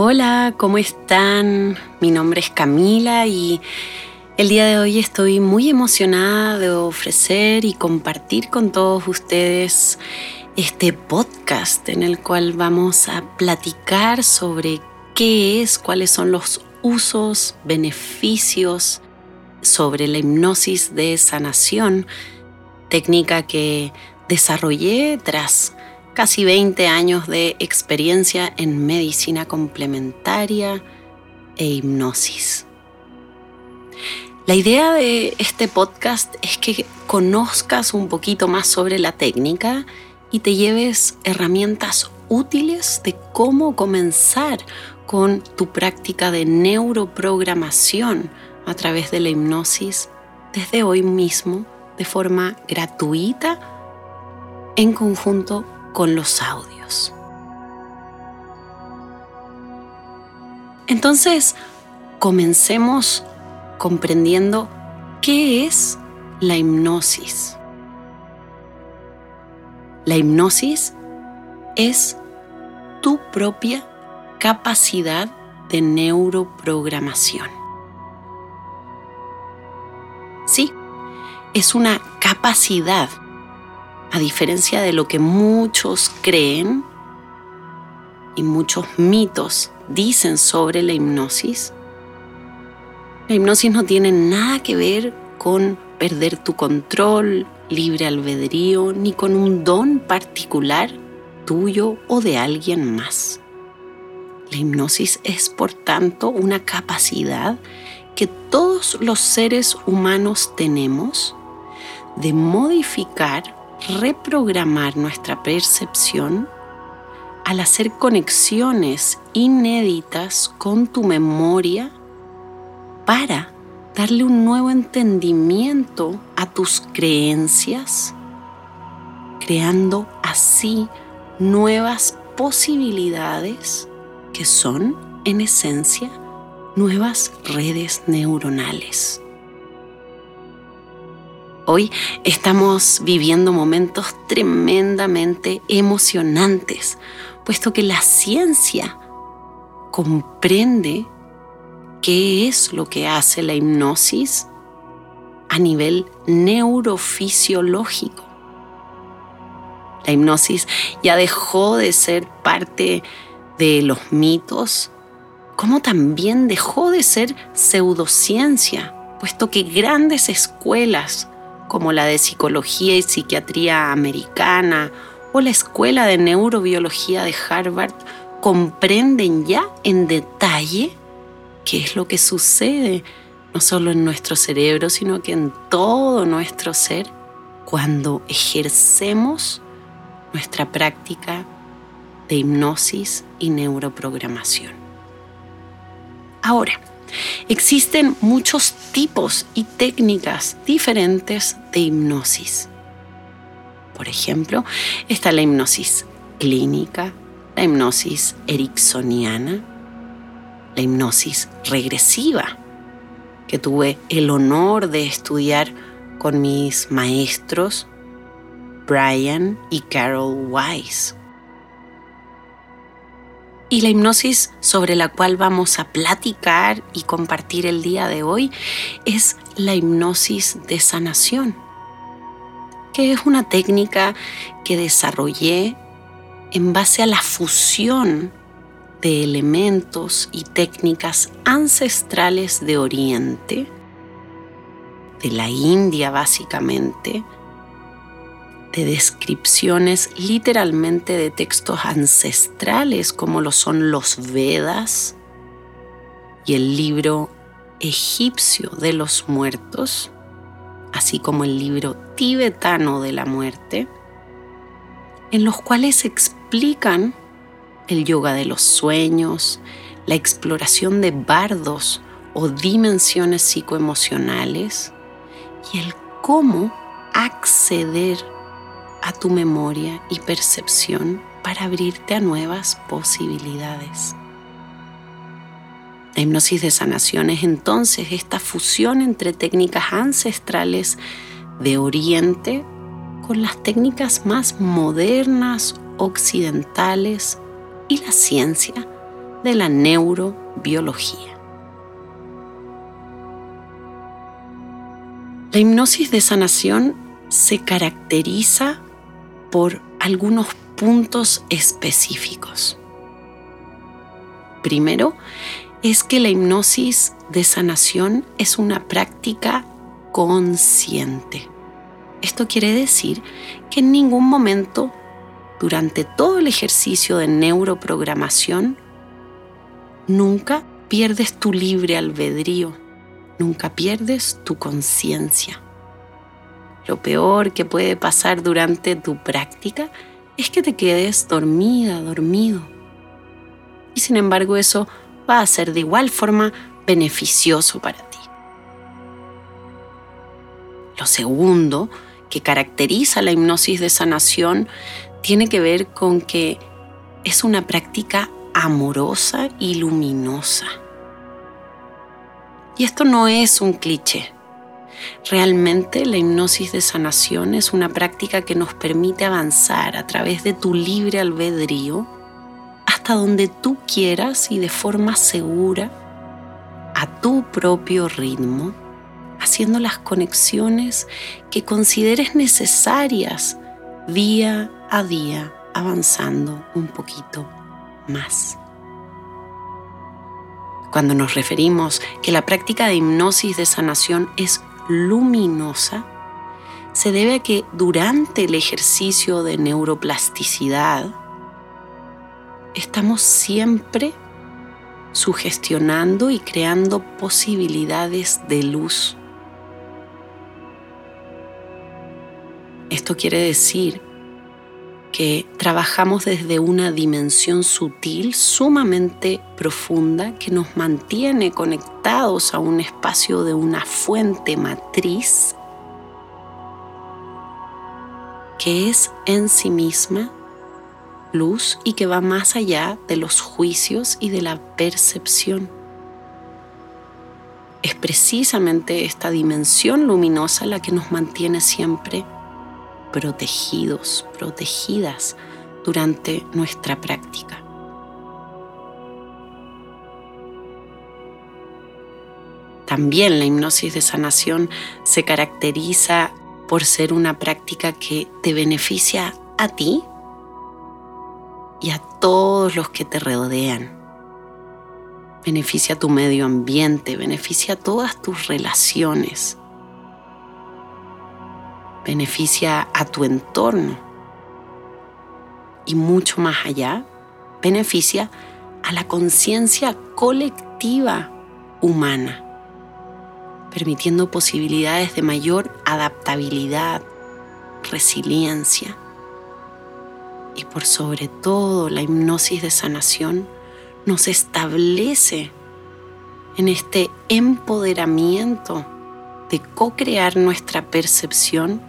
Hola, ¿cómo están? Mi nombre es Camila y el día de hoy estoy muy emocionada de ofrecer y compartir con todos ustedes este podcast en el cual vamos a platicar sobre qué es, cuáles son los usos, beneficios sobre la hipnosis de sanación, técnica que desarrollé tras casi 20 años de experiencia en medicina complementaria e hipnosis. La idea de este podcast es que conozcas un poquito más sobre la técnica y te lleves herramientas útiles de cómo comenzar con tu práctica de neuroprogramación a través de la hipnosis desde hoy mismo de forma gratuita en conjunto con los audios. Entonces, comencemos comprendiendo qué es la hipnosis. La hipnosis es tu propia capacidad de neuroprogramación. Sí, es una capacidad a diferencia de lo que muchos creen y muchos mitos dicen sobre la hipnosis, la hipnosis no tiene nada que ver con perder tu control, libre albedrío, ni con un don particular tuyo o de alguien más. La hipnosis es, por tanto, una capacidad que todos los seres humanos tenemos de modificar reprogramar nuestra percepción al hacer conexiones inéditas con tu memoria para darle un nuevo entendimiento a tus creencias, creando así nuevas posibilidades que son, en esencia, nuevas redes neuronales. Hoy estamos viviendo momentos tremendamente emocionantes, puesto que la ciencia comprende qué es lo que hace la hipnosis a nivel neurofisiológico. La hipnosis ya dejó de ser parte de los mitos, como también dejó de ser pseudociencia, puesto que grandes escuelas como la de Psicología y Psiquiatría Americana o la Escuela de Neurobiología de Harvard, comprenden ya en detalle qué es lo que sucede, no solo en nuestro cerebro, sino que en todo nuestro ser, cuando ejercemos nuestra práctica de hipnosis y neuroprogramación. Ahora, Existen muchos tipos y técnicas diferentes de hipnosis. Por ejemplo, está la hipnosis clínica, la hipnosis ericksoniana, la hipnosis regresiva, que tuve el honor de estudiar con mis maestros Brian y Carol Weiss. Y la hipnosis sobre la cual vamos a platicar y compartir el día de hoy es la hipnosis de sanación, que es una técnica que desarrollé en base a la fusión de elementos y técnicas ancestrales de Oriente, de la India básicamente, de descripciones literalmente de textos ancestrales como lo son los Vedas y el libro egipcio de los muertos, así como el libro tibetano de la muerte, en los cuales explican el yoga de los sueños, la exploración de bardos o dimensiones psicoemocionales y el cómo acceder a tu memoria y percepción para abrirte a nuevas posibilidades. La hipnosis de sanación es entonces esta fusión entre técnicas ancestrales de Oriente con las técnicas más modernas occidentales y la ciencia de la neurobiología. La hipnosis de sanación se caracteriza por algunos puntos específicos. Primero, es que la hipnosis de sanación es una práctica consciente. Esto quiere decir que en ningún momento durante todo el ejercicio de neuroprogramación nunca pierdes tu libre albedrío, nunca pierdes tu conciencia. Lo peor que puede pasar durante tu práctica es que te quedes dormida, dormido. Y sin embargo eso va a ser de igual forma beneficioso para ti. Lo segundo que caracteriza la hipnosis de sanación tiene que ver con que es una práctica amorosa y luminosa. Y esto no es un cliché. Realmente la hipnosis de sanación es una práctica que nos permite avanzar a través de tu libre albedrío hasta donde tú quieras y de forma segura, a tu propio ritmo, haciendo las conexiones que consideres necesarias día a día, avanzando un poquito más. Cuando nos referimos que la práctica de hipnosis de sanación es luminosa, se debe a que durante el ejercicio de neuroplasticidad estamos siempre sugestionando y creando posibilidades de luz. Esto quiere decir que trabajamos desde una dimensión sutil sumamente profunda que nos mantiene conectados a un espacio de una fuente matriz que es en sí misma luz y que va más allá de los juicios y de la percepción. Es precisamente esta dimensión luminosa la que nos mantiene siempre protegidos, protegidas durante nuestra práctica. También la hipnosis de sanación se caracteriza por ser una práctica que te beneficia a ti y a todos los que te rodean. Beneficia a tu medio ambiente, beneficia a todas tus relaciones, beneficia a tu entorno y mucho más allá, beneficia a la conciencia colectiva humana, permitiendo posibilidades de mayor adaptabilidad, resiliencia y por sobre todo la hipnosis de sanación nos establece en este empoderamiento de co-crear nuestra percepción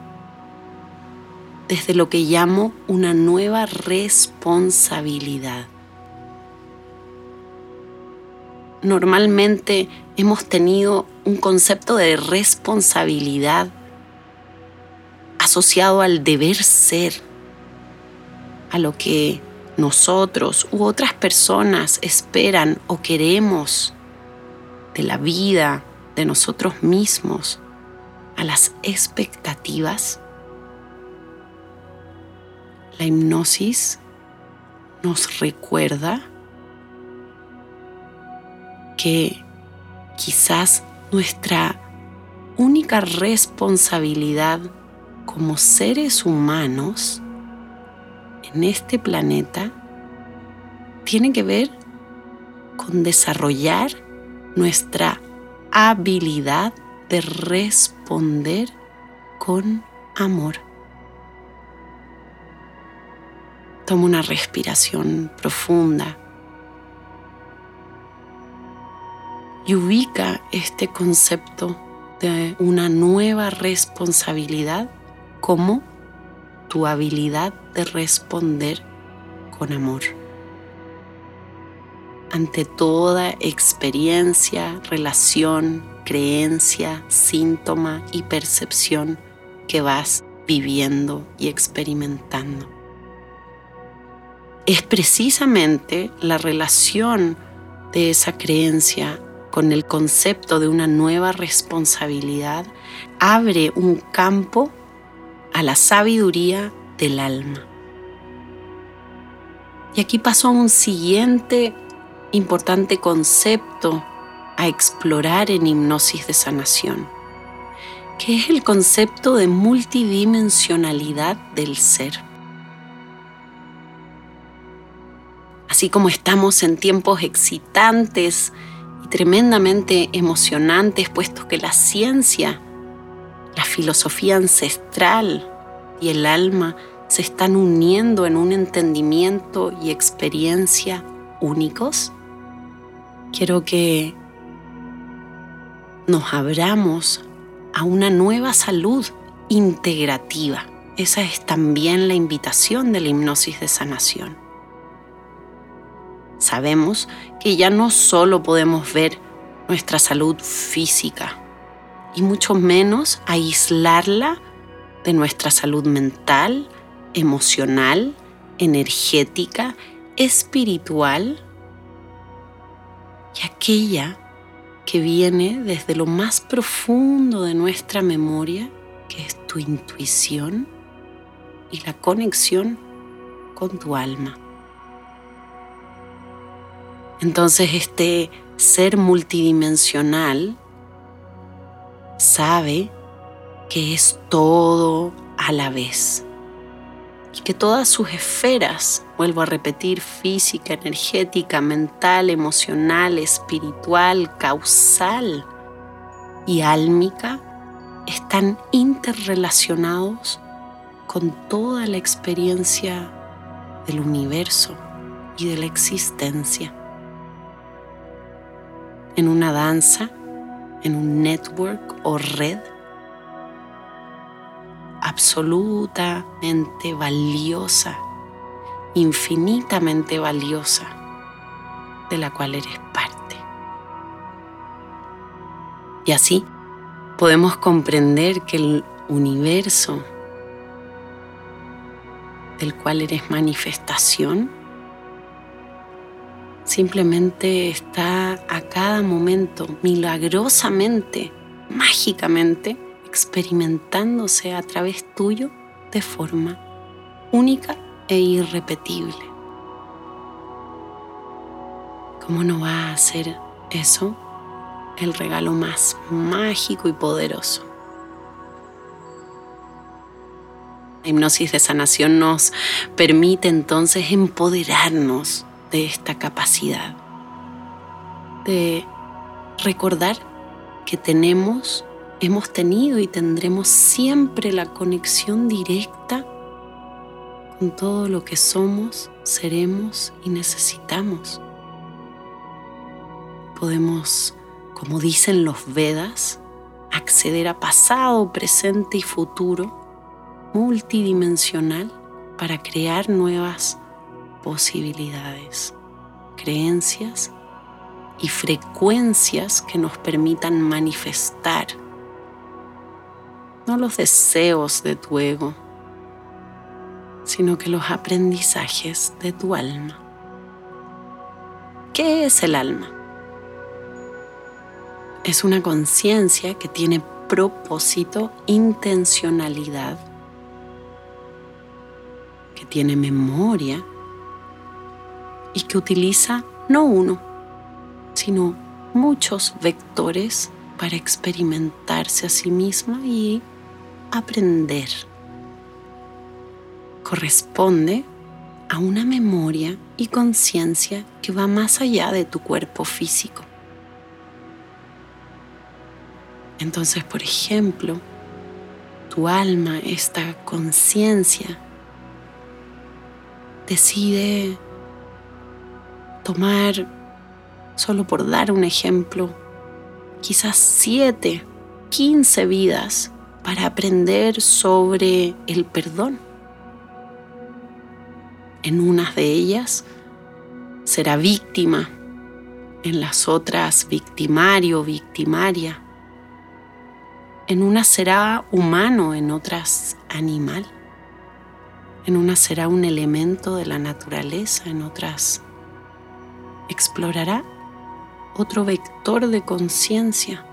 desde lo que llamo una nueva responsabilidad. Normalmente hemos tenido un concepto de responsabilidad asociado al deber ser, a lo que nosotros u otras personas esperan o queremos de la vida, de nosotros mismos, a las expectativas la hipnosis nos recuerda que quizás nuestra única responsabilidad como seres humanos en este planeta tiene que ver con desarrollar nuestra habilidad de responder con amor. Toma una respiración profunda y ubica este concepto de una nueva responsabilidad como tu habilidad de responder con amor ante toda experiencia, relación, creencia, síntoma y percepción que vas viviendo y experimentando. Es precisamente la relación de esa creencia con el concepto de una nueva responsabilidad abre un campo a la sabiduría del alma. Y aquí pasó un siguiente importante concepto a explorar en hipnosis de sanación, que es el concepto de multidimensionalidad del ser. Así como estamos en tiempos excitantes y tremendamente emocionantes, puesto que la ciencia, la filosofía ancestral y el alma se están uniendo en un entendimiento y experiencia únicos, quiero que nos abramos a una nueva salud integrativa. Esa es también la invitación de la hipnosis de sanación. Sabemos que ya no solo podemos ver nuestra salud física y mucho menos aislarla de nuestra salud mental, emocional, energética, espiritual y aquella que viene desde lo más profundo de nuestra memoria, que es tu intuición y la conexión con tu alma. Entonces este ser multidimensional sabe que es todo a la vez y que todas sus esferas, vuelvo a repetir, física, energética, mental, emocional, espiritual, causal y álmica, están interrelacionados con toda la experiencia del universo y de la existencia. En una danza, en un network o red, absolutamente valiosa, infinitamente valiosa, de la cual eres parte. Y así podemos comprender que el universo del cual eres manifestación simplemente está a cada momento milagrosamente, mágicamente, experimentándose a través tuyo de forma única e irrepetible. ¿Cómo no va a ser eso el regalo más mágico y poderoso? La hipnosis de sanación nos permite entonces empoderarnos de esta capacidad, de recordar que tenemos hemos tenido y tendremos siempre la conexión directa con todo lo que somos, seremos y necesitamos. Podemos, como dicen los Vedas, acceder a pasado, presente y futuro multidimensional para crear nuevas posibilidades, creencias y frecuencias que nos permitan manifestar no los deseos de tu ego, sino que los aprendizajes de tu alma. ¿Qué es el alma? Es una conciencia que tiene propósito, intencionalidad, que tiene memoria y que utiliza no uno, sino muchos vectores para experimentarse a sí misma y aprender corresponde a una memoria y conciencia que va más allá de tu cuerpo físico. Entonces, por ejemplo, tu alma, esta conciencia, decide tomar, solo por dar un ejemplo, quizás siete, quince vidas para aprender sobre el perdón. En unas de ellas será víctima, en las otras victimario, victimaria. En unas será humano, en otras animal. En unas será un elemento de la naturaleza, en otras explorará otro vector de conciencia.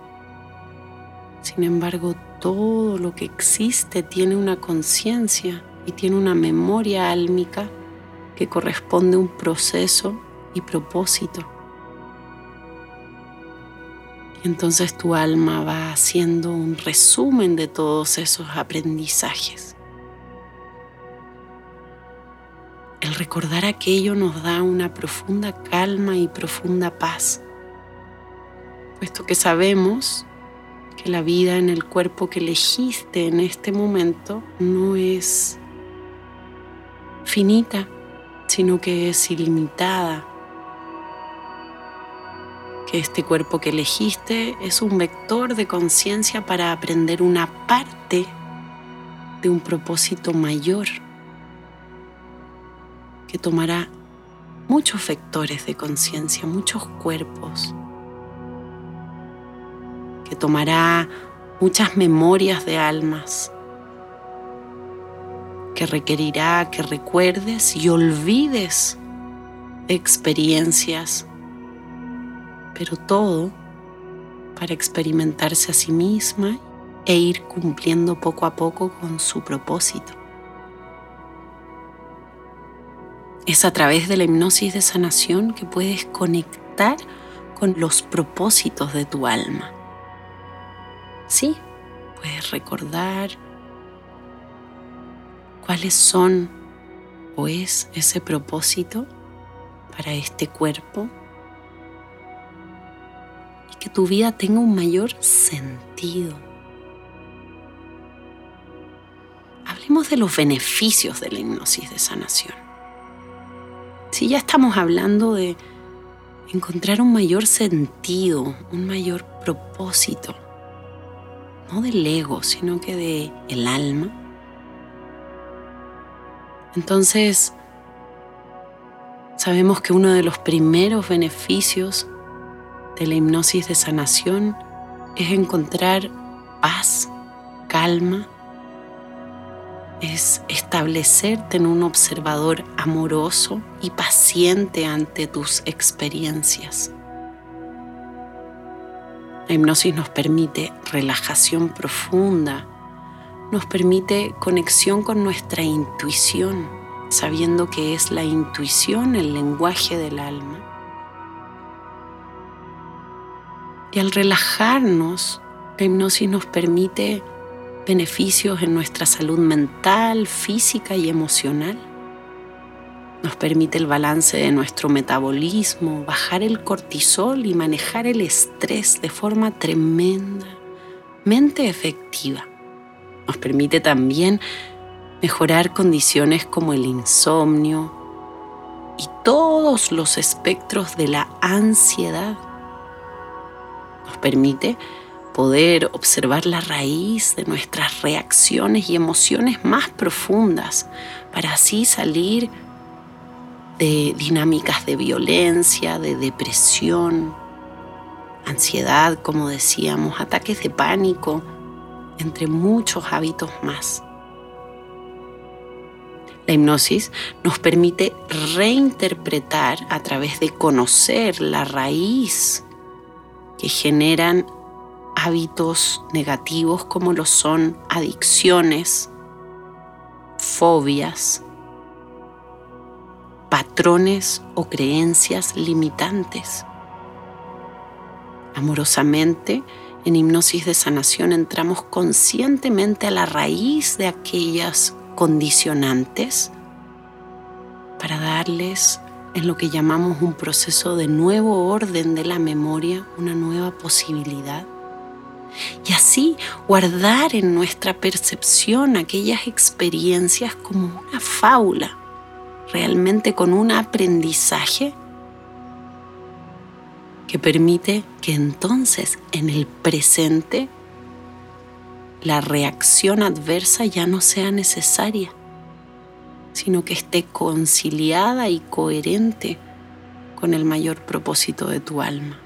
Sin embargo, todo lo que existe tiene una conciencia y tiene una memoria álmica que corresponde a un proceso y propósito. Y entonces tu alma va haciendo un resumen de todos esos aprendizajes. El recordar aquello nos da una profunda calma y profunda paz, puesto que sabemos que la vida en el cuerpo que elegiste en este momento no es finita, sino que es ilimitada. Que este cuerpo que elegiste es un vector de conciencia para aprender una parte de un propósito mayor que tomará muchos vectores de conciencia, muchos cuerpos que tomará muchas memorias de almas, que requerirá que recuerdes y olvides experiencias, pero todo para experimentarse a sí misma e ir cumpliendo poco a poco con su propósito. Es a través de la hipnosis de sanación que puedes conectar con los propósitos de tu alma. Sí, puedes recordar cuáles son o es ese propósito para este cuerpo y que tu vida tenga un mayor sentido. Hablemos de los beneficios de la hipnosis de sanación. Si ya estamos hablando de encontrar un mayor sentido, un mayor propósito, no del ego, sino que de el alma. Entonces, sabemos que uno de los primeros beneficios de la hipnosis de sanación es encontrar paz, calma, es establecerte en un observador amoroso y paciente ante tus experiencias. La hipnosis nos permite relajación profunda, nos permite conexión con nuestra intuición, sabiendo que es la intuición el lenguaje del alma. Y al relajarnos, la hipnosis nos permite beneficios en nuestra salud mental, física y emocional nos permite el balance de nuestro metabolismo, bajar el cortisol y manejar el estrés de forma tremendamente efectiva. Nos permite también mejorar condiciones como el insomnio y todos los espectros de la ansiedad. Nos permite poder observar la raíz de nuestras reacciones y emociones más profundas para así salir de dinámicas de violencia, de depresión, ansiedad, como decíamos, ataques de pánico, entre muchos hábitos más. La hipnosis nos permite reinterpretar a través de conocer la raíz que generan hábitos negativos como lo son adicciones, fobias, patrones o creencias limitantes. Amorosamente, en hipnosis de sanación entramos conscientemente a la raíz de aquellas condicionantes para darles en lo que llamamos un proceso de nuevo orden de la memoria, una nueva posibilidad. Y así guardar en nuestra percepción aquellas experiencias como una fábula realmente con un aprendizaje que permite que entonces en el presente la reacción adversa ya no sea necesaria, sino que esté conciliada y coherente con el mayor propósito de tu alma.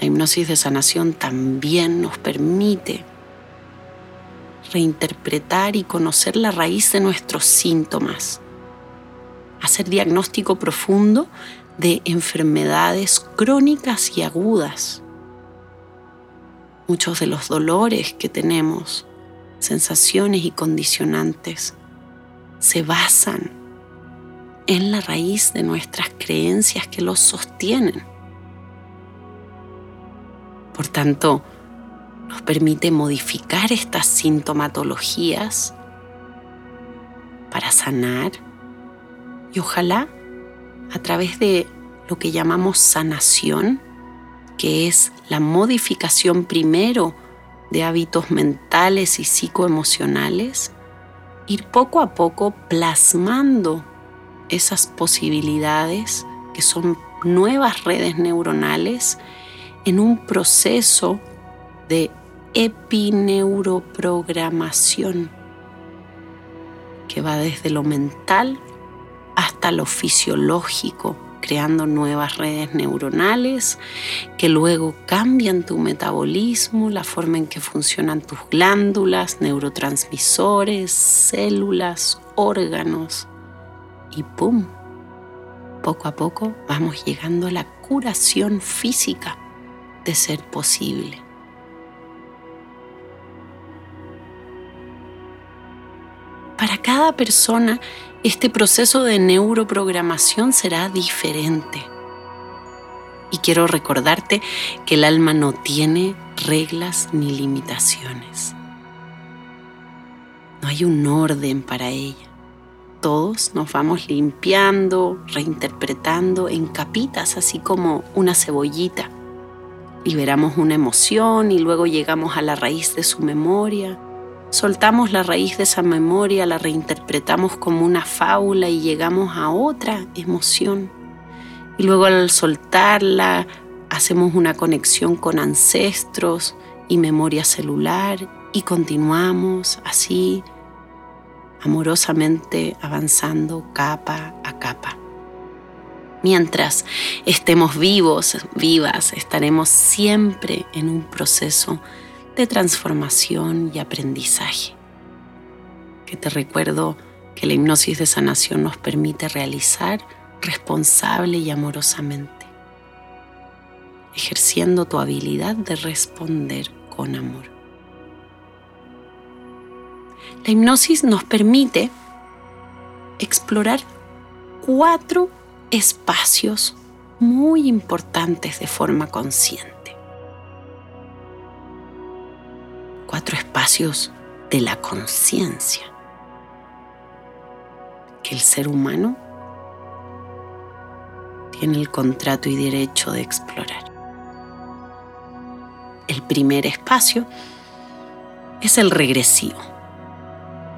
La hipnosis de sanación también nos permite reinterpretar y conocer la raíz de nuestros síntomas, hacer diagnóstico profundo de enfermedades crónicas y agudas. Muchos de los dolores que tenemos, sensaciones y condicionantes, se basan en la raíz de nuestras creencias que los sostienen. Por tanto, nos permite modificar estas sintomatologías para sanar y ojalá a través de lo que llamamos sanación, que es la modificación primero de hábitos mentales y psicoemocionales, ir poco a poco plasmando esas posibilidades que son nuevas redes neuronales en un proceso de epineuroprogramación que va desde lo mental hasta lo fisiológico, creando nuevas redes neuronales que luego cambian tu metabolismo, la forma en que funcionan tus glándulas, neurotransmisores, células, órganos. Y ¡pum! Poco a poco vamos llegando a la curación física de ser posible. Para cada persona, este proceso de neuroprogramación será diferente. Y quiero recordarte que el alma no tiene reglas ni limitaciones. No hay un orden para ella. Todos nos vamos limpiando, reinterpretando en capitas, así como una cebollita. Liberamos una emoción y luego llegamos a la raíz de su memoria Soltamos la raíz de esa memoria, la reinterpretamos como una fábula y llegamos a otra emoción. Y luego al soltarla hacemos una conexión con ancestros y memoria celular y continuamos así amorosamente avanzando capa a capa. Mientras estemos vivos, vivas, estaremos siempre en un proceso de transformación y aprendizaje. Que te recuerdo que la hipnosis de sanación nos permite realizar responsable y amorosamente, ejerciendo tu habilidad de responder con amor. La hipnosis nos permite explorar cuatro espacios muy importantes de forma consciente. cuatro espacios de la conciencia que el ser humano tiene el contrato y derecho de explorar. El primer espacio es el regresivo.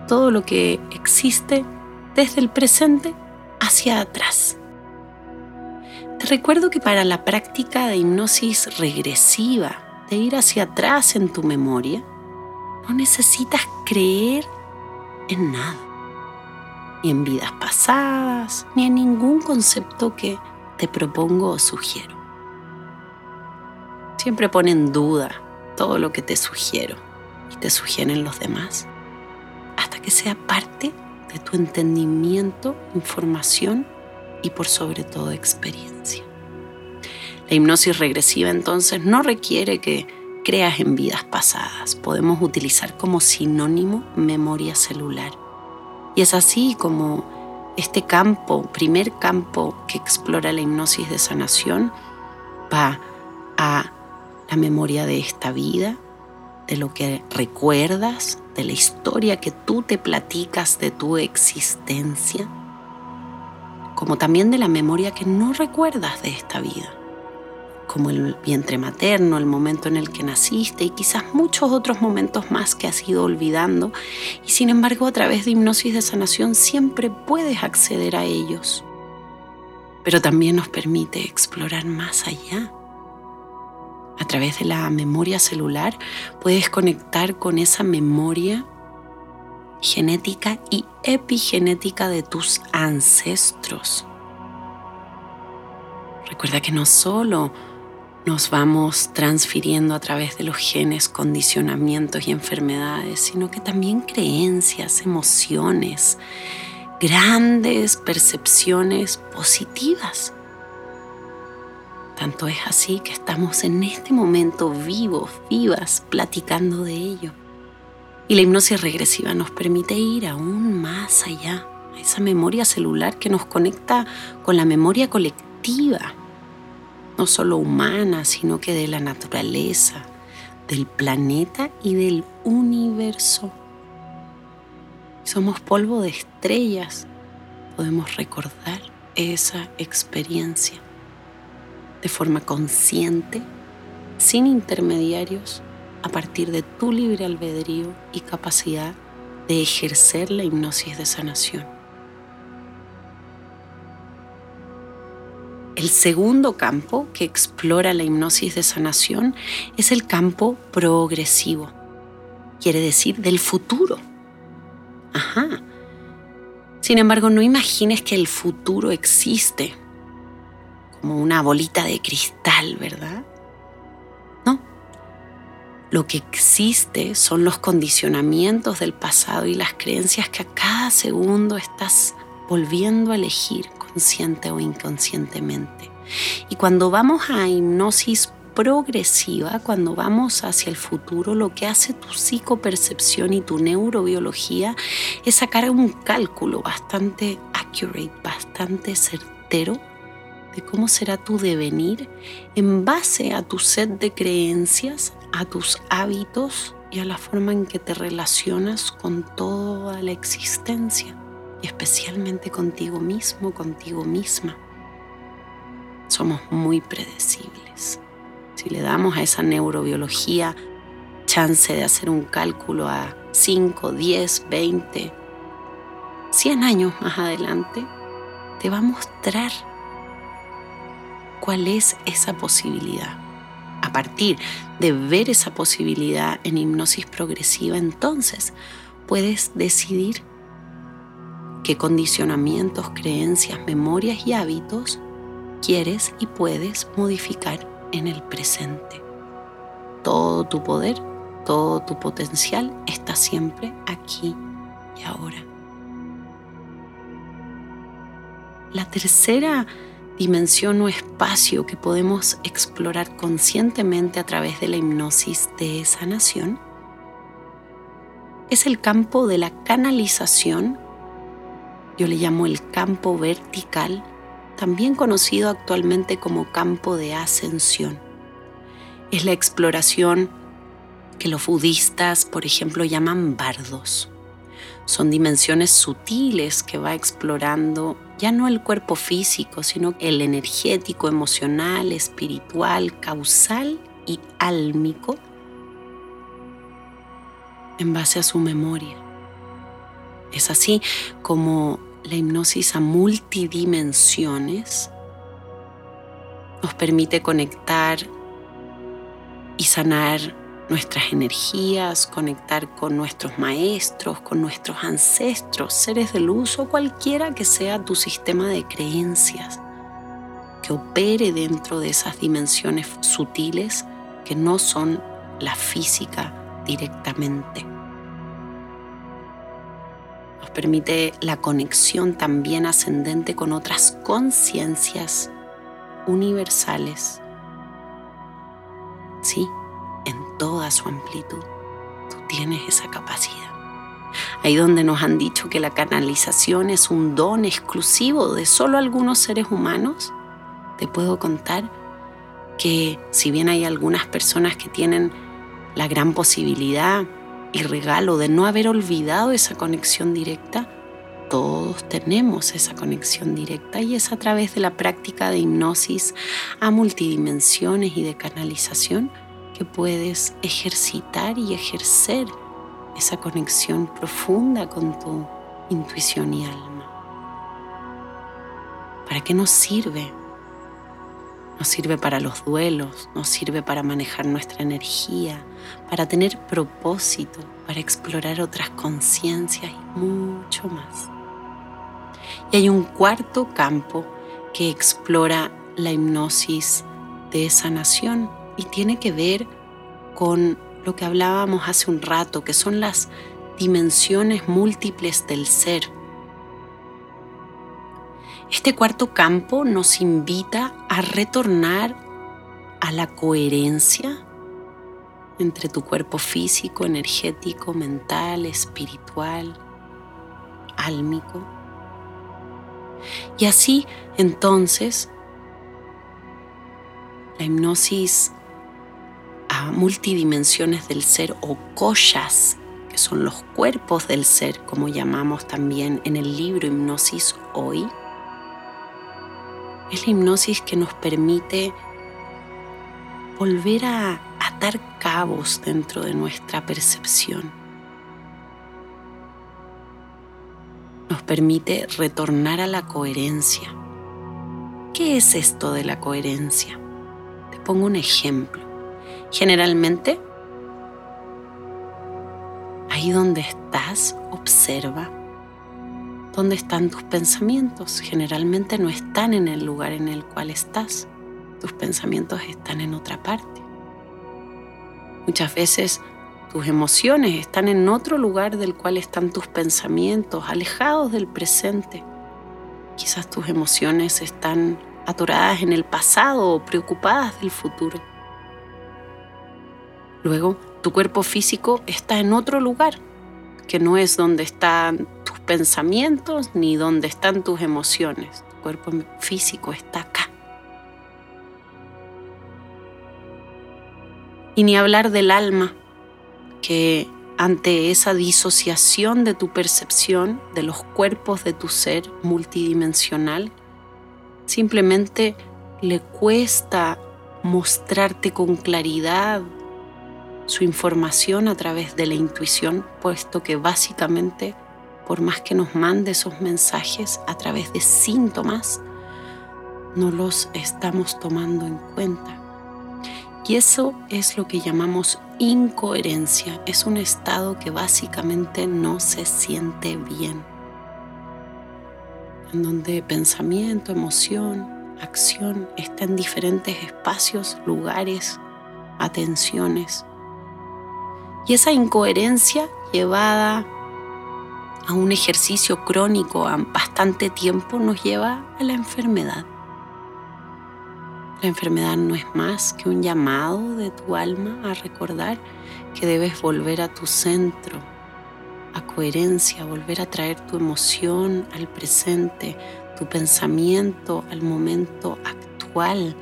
Todo lo que existe desde el presente hacia atrás. Te recuerdo que para la práctica de hipnosis regresiva, de ir hacia atrás en tu memoria, no necesitas creer en nada, ni en vidas pasadas, ni en ningún concepto que te propongo o sugiero. Siempre pone en duda todo lo que te sugiero y te sugieren los demás, hasta que sea parte de tu entendimiento, información y por sobre todo experiencia. La hipnosis regresiva entonces no requiere que creas en vidas pasadas. Podemos utilizar como sinónimo memoria celular. Y es así como este campo, primer campo que explora la hipnosis de sanación, va a la memoria de esta vida, de lo que recuerdas, de la historia que tú te platicas de tu existencia, como también de la memoria que no recuerdas de esta vida como el vientre materno, el momento en el que naciste y quizás muchos otros momentos más que has ido olvidando y sin embargo a través de hipnosis de sanación siempre puedes acceder a ellos. Pero también nos permite explorar más allá. A través de la memoria celular puedes conectar con esa memoria genética y epigenética de tus ancestros. Recuerda que no solo nos vamos transfiriendo a través de los genes, condicionamientos y enfermedades, sino que también creencias, emociones, grandes percepciones positivas. Tanto es así que estamos en este momento vivos, vivas, platicando de ello. Y la hipnosis regresiva nos permite ir aún más allá, a esa memoria celular que nos conecta con la memoria colectiva no solo humana, sino que de la naturaleza, del planeta y del universo. Somos polvo de estrellas, podemos recordar esa experiencia de forma consciente, sin intermediarios, a partir de tu libre albedrío y capacidad de ejercer la hipnosis de sanación. El segundo campo que explora la hipnosis de sanación es el campo progresivo, quiere decir del futuro. Ajá. Sin embargo, no imagines que el futuro existe como una bolita de cristal, ¿verdad? Lo que existe son los condicionamientos del pasado y las creencias que a cada segundo estás volviendo a elegir consciente o inconscientemente. Y cuando vamos a hipnosis progresiva, cuando vamos hacia el futuro, lo que hace tu psicopercepción y tu neurobiología es sacar un cálculo bastante accurate, bastante certero de cómo será tu devenir en base a tu set de creencias, a tus hábitos y a la forma en que te relacionas con toda la existencia y especialmente contigo mismo, contigo misma. Somos muy predecibles. Si le damos a esa neurobiología chance de hacer un cálculo a 5, 10, 20, 100 años más adelante, te va a mostrar cuál es esa posibilidad. A partir de ver esa posibilidad en hipnosis progresiva, entonces puedes decidir qué condicionamientos, creencias, memorias y hábitos quieres y puedes modificar en el presente. Todo tu poder, todo tu potencial está siempre aquí y ahora. La tercera dimensión o espacio que podemos explorar conscientemente a través de la hipnosis de sanación es el campo de la canalización yo le llamo el campo vertical, también conocido actualmente como campo de ascensión. Es la exploración que los budistas, por ejemplo, llaman bardos. Son dimensiones sutiles que va explorando ya no el cuerpo físico, sino el energético, emocional, espiritual, causal y álmico en base a su memoria. Es así como la hipnosis a multidimensiones nos permite conectar y sanar nuestras energías, conectar con nuestros maestros, con nuestros ancestros, seres de luz o cualquiera que sea tu sistema de creencias, que opere dentro de esas dimensiones sutiles que no son la física directamente permite la conexión también ascendente con otras conciencias universales. Sí, toda su amplitud, tú tienes esa capacidad. Ahí donde nos han dicho que la canalización es un don exclusivo de solo algunos seres humanos, te puedo contar que si bien hay algunas personas que tienen la gran posibilidad y regalo de no haber olvidado esa conexión directa, todos tenemos esa conexión directa y es a través de la práctica de hipnosis a multidimensiones y de canalización puedes ejercitar y ejercer esa conexión profunda con tu intuición y alma. ¿Para qué nos sirve nos sirve para los duelos, nos sirve para manejar nuestra energía, para tener propósito, para explorar otras conciencias y mucho más. Y hay un cuarto campo que explora la hipnosis de sanación y tiene que ver con lo que hablábamos hace un rato, que son las dimensiones múltiples del ser. Este cuarto campo nos invita a retornar a la coherencia entre tu cuerpo físico, energético, mental, espiritual, álmico. Y así entonces la hipnosis multidimensiones del ser o koshas, que son los cuerpos del ser, como llamamos también en el libro Hipnosis Hoy, es la hipnosis que nos permite volver a atar cabos dentro de nuestra percepción. Nos permite retornar a la coherencia. ¿Qué es esto de la coherencia? Te pongo un ejemplo. Generalmente, ahí donde estás, observa dónde están tus pensamientos. Generalmente no están en el lugar en el cual estás. Tus pensamientos están en otra parte. Muchas veces tus emociones están en otro lugar del cual están tus pensamientos, alejados del presente. Quizás tus emociones están atoradas en el pasado o preocupadas del futuro. Luego, tu cuerpo físico está en otro lugar, que no es donde están tus pensamientos ni donde están tus emociones. Tu cuerpo físico está acá. Y ni hablar del alma, que ante esa disociación de tu percepción de los cuerpos de tu ser multidimensional, simplemente le cuesta mostrarte con claridad su información a través de la intuición, puesto que básicamente, por más que nos mande esos mensajes a través de síntomas, no los estamos tomando en cuenta. Y eso es lo que llamamos incoherencia. Es un estado que básicamente no se siente bien. En donde pensamiento, emoción, acción están en diferentes espacios, lugares, atenciones y esa incoherencia llevada a un ejercicio crónico a bastante tiempo nos lleva a la enfermedad. La enfermedad no es más que un llamado de tu alma a recordar que debes volver a tu centro, a coherencia, volver a traer tu emoción al presente, tu pensamiento al momento actual,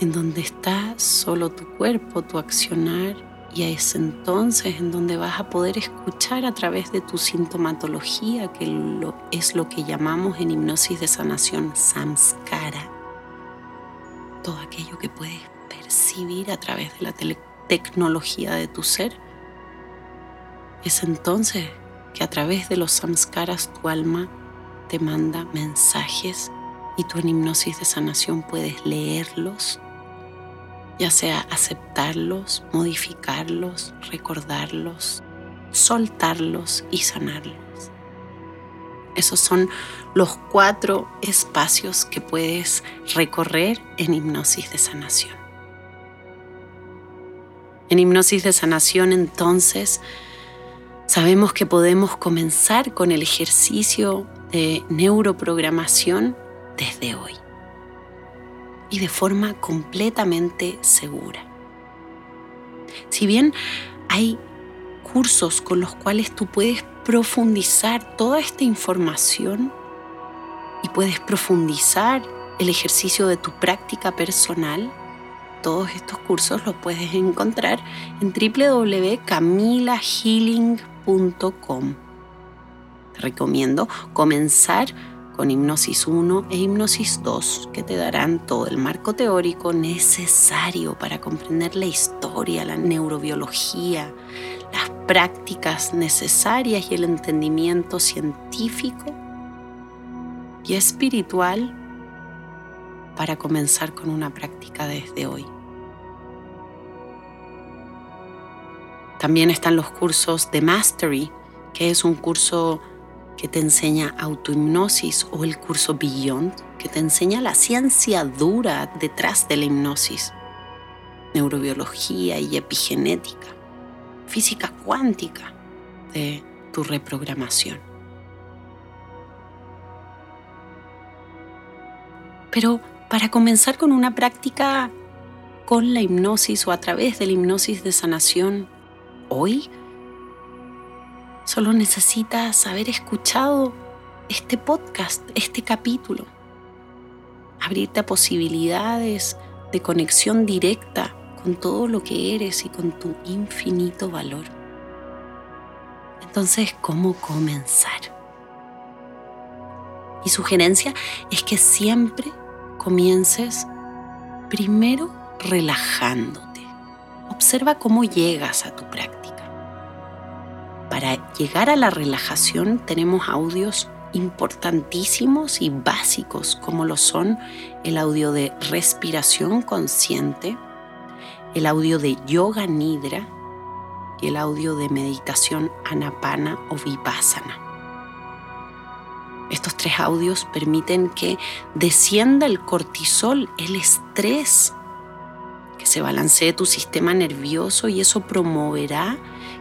en donde está solo tu cuerpo, tu accionar y es entonces en donde vas a poder escuchar a través de tu sintomatología, que es lo que llamamos en hipnosis de sanación samskara. Todo aquello que puedes percibir a través de la tecnología de tu ser. Es entonces que a través de los samskaras tu alma te manda mensajes y tú en hipnosis de sanación puedes leerlos ya sea aceptarlos, modificarlos, recordarlos, soltarlos y sanarlos. Esos son los cuatro espacios que puedes recorrer en hipnosis de sanación. En hipnosis de sanación entonces sabemos que podemos comenzar con el ejercicio de neuroprogramación desde hoy y de forma completamente segura. Si bien hay cursos con los cuales tú puedes profundizar toda esta información y puedes profundizar el ejercicio de tu práctica personal, todos estos cursos los puedes encontrar en www.camilahealing.com. Te recomiendo comenzar con Hipnosis 1 e Hipnosis 2, que te darán todo el marco teórico necesario para comprender la historia, la neurobiología, las prácticas necesarias y el entendimiento científico y espiritual para comenzar con una práctica desde hoy. También están los cursos de Mastery, que es un curso que te enseña autohipnosis o el curso Beyond, que te enseña la ciencia dura detrás de la hipnosis, neurobiología y epigenética, física cuántica de tu reprogramación. Pero para comenzar con una práctica con la hipnosis o a través de la hipnosis de sanación hoy, solo necesitas haber escuchado este podcast, este capítulo, abrirte a posibilidades de conexión directa con todo lo que eres y con tu infinito valor. Entonces, ¿cómo comenzar? Mi sugerencia es que siempre comiences primero relajándote. Observa cómo llegas a tu práctica. Para llegar a la relajación tenemos audios importantísimos y básicos como lo son el audio de respiración consciente, el audio de yoga nidra y el audio de meditación anapana o vipassana. Estos tres audios permiten que descienda el cortisol, el estrés, que se balancee tu sistema nervioso y eso promoverá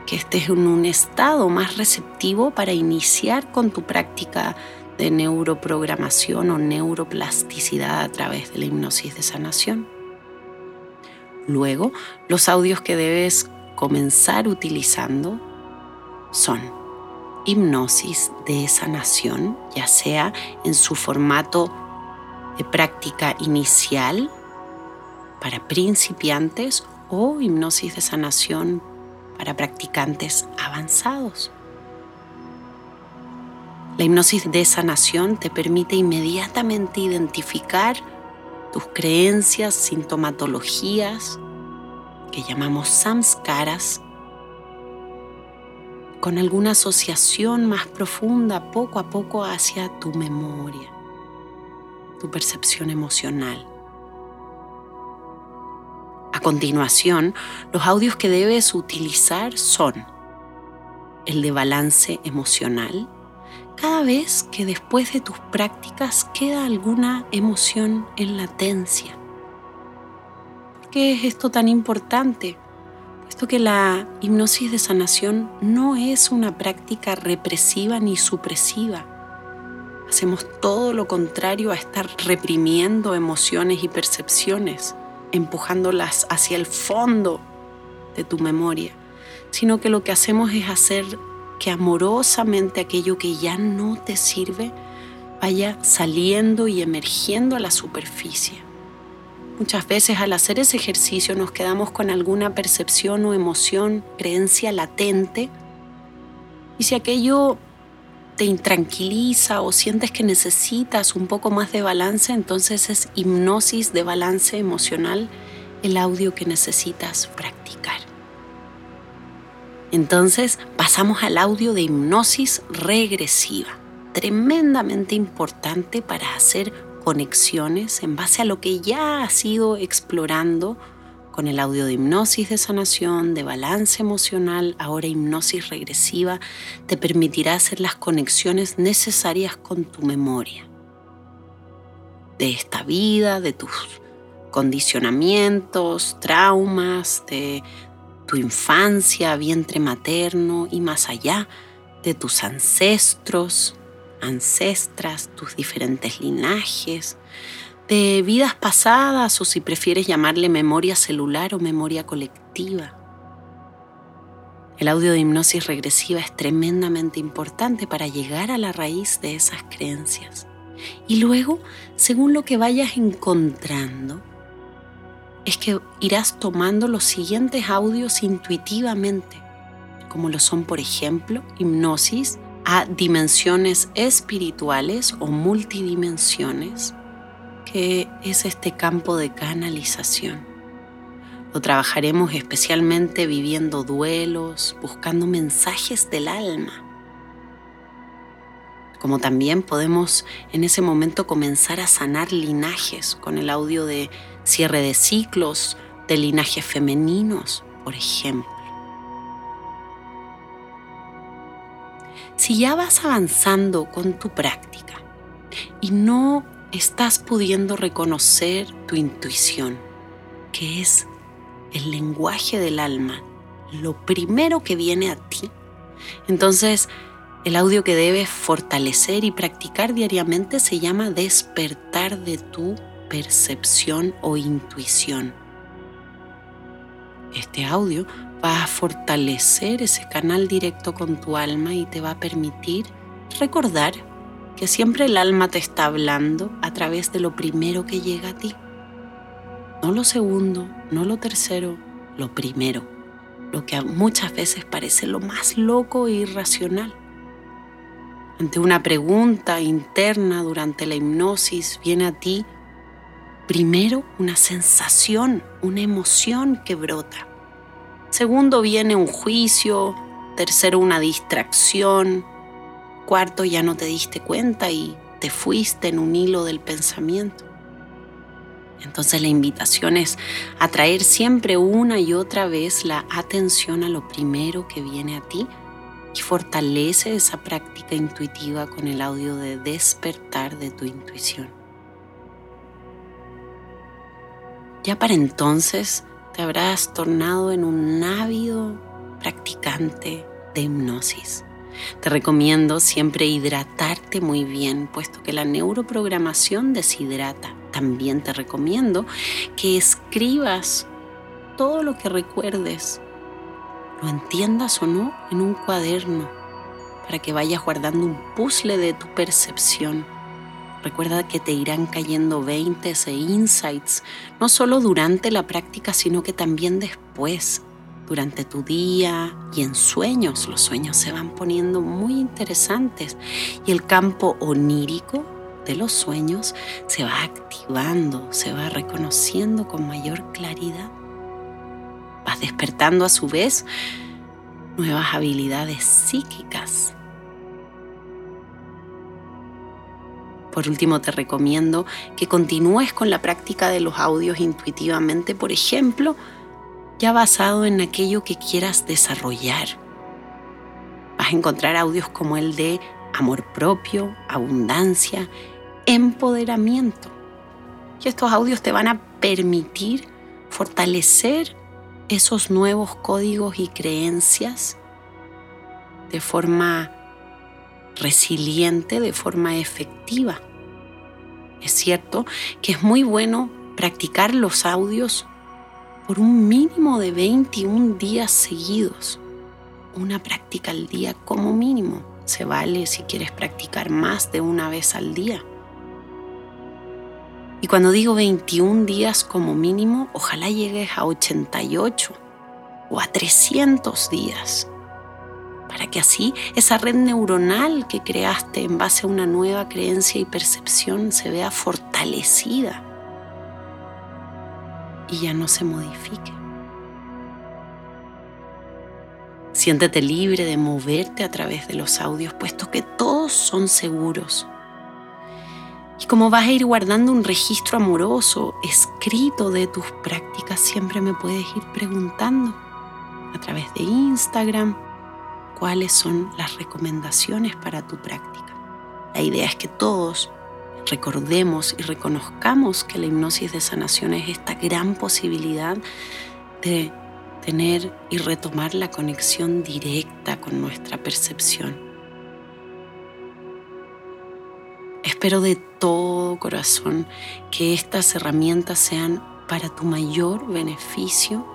que estés en un estado más receptivo para iniciar con tu práctica de neuroprogramación o neuroplasticidad a través de la hipnosis de sanación. Luego, los audios que debes comenzar utilizando son hipnosis de sanación, ya sea en su formato de práctica inicial para principiantes o hipnosis de sanación para practicantes avanzados. La hipnosis de sanación te permite inmediatamente identificar tus creencias, sintomatologías, que llamamos samskaras, con alguna asociación más profunda poco a poco hacia tu memoria, tu percepción emocional. A continuación, los audios que debes utilizar son el de balance emocional, cada vez que después de tus prácticas queda alguna emoción en latencia. ¿Por qué es esto tan importante? Puesto que la hipnosis de sanación no es una práctica represiva ni supresiva. Hacemos todo lo contrario a estar reprimiendo emociones y percepciones, empujándolas hacia el fondo de tu memoria, sino que lo que hacemos es hacer que amorosamente aquello que ya no te sirve vaya saliendo y emergiendo a la superficie. Muchas veces al hacer ese ejercicio nos quedamos con alguna percepción o emoción, creencia latente, y si aquello te intranquiliza o sientes que necesitas un poco más de balance, entonces es hipnosis de balance emocional el audio que necesitas practicar. Entonces pasamos al audio de hipnosis regresiva, tremendamente importante para hacer conexiones en base a lo que ya has ido explorando con el audio de hipnosis de sanación, de balance emocional, ahora hipnosis regresiva, te permitirá hacer las conexiones necesarias con tu memoria. De esta vida, de tus condicionamientos, traumas, de tu infancia, vientre materno y más allá de tus ancestros, ancestras, tus diferentes linajes, de vidas pasadas o si prefieres llamarle memoria celular o memoria colectiva. El audio de hipnosis regresiva es tremendamente importante para llegar a la raíz de esas creencias. Y luego, según lo que vayas encontrando, es que irás tomando los siguientes audios intuitivamente, como lo son, por ejemplo, hipnosis a dimensiones espirituales o multidimensiones, es este campo de canalización. Lo trabajaremos especialmente viviendo duelos, buscando mensajes del alma. Como también podemos en ese momento comenzar a sanar linajes con el audio de cierre de ciclos de linajes femeninos, por ejemplo. Si ya vas avanzando con tu práctica y no estás pudiendo reconocer tu intuición, que es el lenguaje del alma, lo primero que viene a ti, entonces el audio que debes fortalecer y practicar diariamente se llama despertar de tu percepción o intuición. Este audio va a fortalecer ese canal directo con tu alma y te va a permitir recordar que siempre el alma te está hablando a través de lo primero que llega a ti. No lo segundo, no lo tercero, lo primero, lo que muchas veces parece lo más loco e irracional. Ante una pregunta interna durante la hipnosis viene a ti primero una sensación, una emoción que brota. Segundo viene un juicio, tercero una distracción, cuarto ya no te diste cuenta y te fuiste en un hilo del pensamiento. Entonces la invitación es atraer siempre una y otra vez la atención a lo primero que viene a ti y fortalece esa práctica intuitiva con el audio de despertar de tu intuición. Ya para entonces te habrás tornado en un ávido practicante de hipnosis. Te recomiendo siempre hidratarte muy bien, puesto que la neuroprogramación deshidrata. También te recomiendo que escribas todo lo que recuerdes, lo entiendas o no, en un cuaderno, para que vayas guardando un puzzle de tu percepción Recuerda que te irán cayendo 20 e insights, no solo durante la práctica, sino que también después, durante tu día y en sueños. Los sueños se van poniendo muy interesantes y el campo onírico de los sueños se va activando, se va reconociendo con mayor claridad. Vas despertando a su vez nuevas habilidades psíquicas Por último, te recomiendo que continúes con la práctica de los audios intuitivamente, por ejemplo, ya basado en aquello que quieras desarrollar. Vas a encontrar audios como el de amor propio, abundancia, empoderamiento. Y estos audios te van a permitir fortalecer esos nuevos códigos y creencias de forma resiliente, de forma efectiva. Es cierto que es muy bueno practicar los audios por un mínimo de 21 días seguidos. Una práctica al día como mínimo. Se vale si quieres practicar más de una vez al día. Y cuando digo 21 días como mínimo, ojalá llegues a 88 o a 300 días para que así esa red neuronal que creaste en base a una nueva creencia y percepción se vea fortalecida y ya no se modifique. Siéntete libre de moverte a través de los audios, puesto que todos son seguros. Y como vas a ir guardando un registro amoroso escrito de tus prácticas, siempre me puedes ir preguntando a través de Instagram, cuáles son las recomendaciones para tu práctica. La idea es que todos recordemos y reconozcamos que la hipnosis de sanación es esta gran posibilidad de tener y retomar la conexión directa con nuestra percepción. Espero de todo corazón que estas herramientas sean para tu mayor beneficio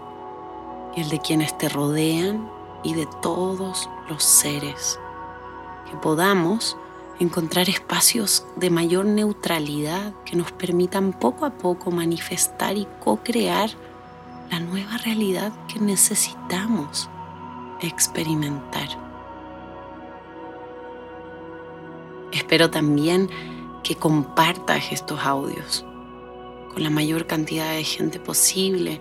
y el de quienes te rodean y de todos los seres. Que podamos encontrar espacios de mayor neutralidad que nos permitan poco a poco manifestar y co-crear la nueva realidad que necesitamos experimentar. Espero también que compartas estos audios con la mayor cantidad de gente posible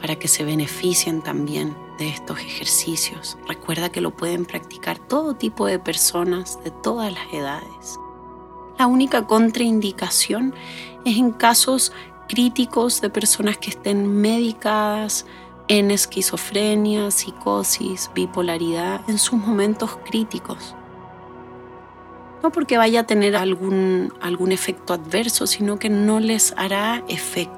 para que se beneficien también de estos ejercicios. Recuerda que lo pueden practicar todo tipo de personas de todas las edades. La única contraindicación es en casos críticos de personas que estén medicadas en esquizofrenia, psicosis, bipolaridad, en sus momentos críticos. No porque vaya a tener algún, algún efecto adverso, sino que no les hará efecto.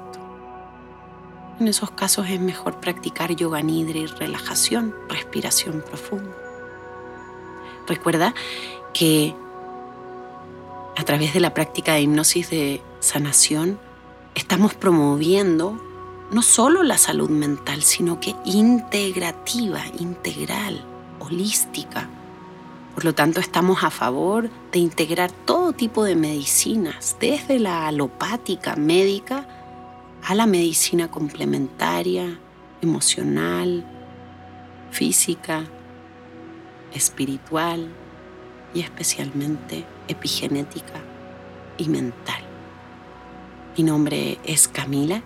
En esos casos es mejor practicar yoga nidra y relajación, respiración profunda. Recuerda que a través de la práctica de hipnosis de sanación estamos promoviendo no solo la salud mental, sino que integrativa, integral, holística. Por lo tanto, estamos a favor de integrar todo tipo de medicinas, desde la alopática médica a la medicina complementaria, emocional, física, espiritual y especialmente epigenética y mental. Mi nombre es Camila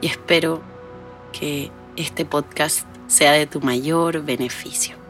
y espero que este podcast sea de tu mayor beneficio.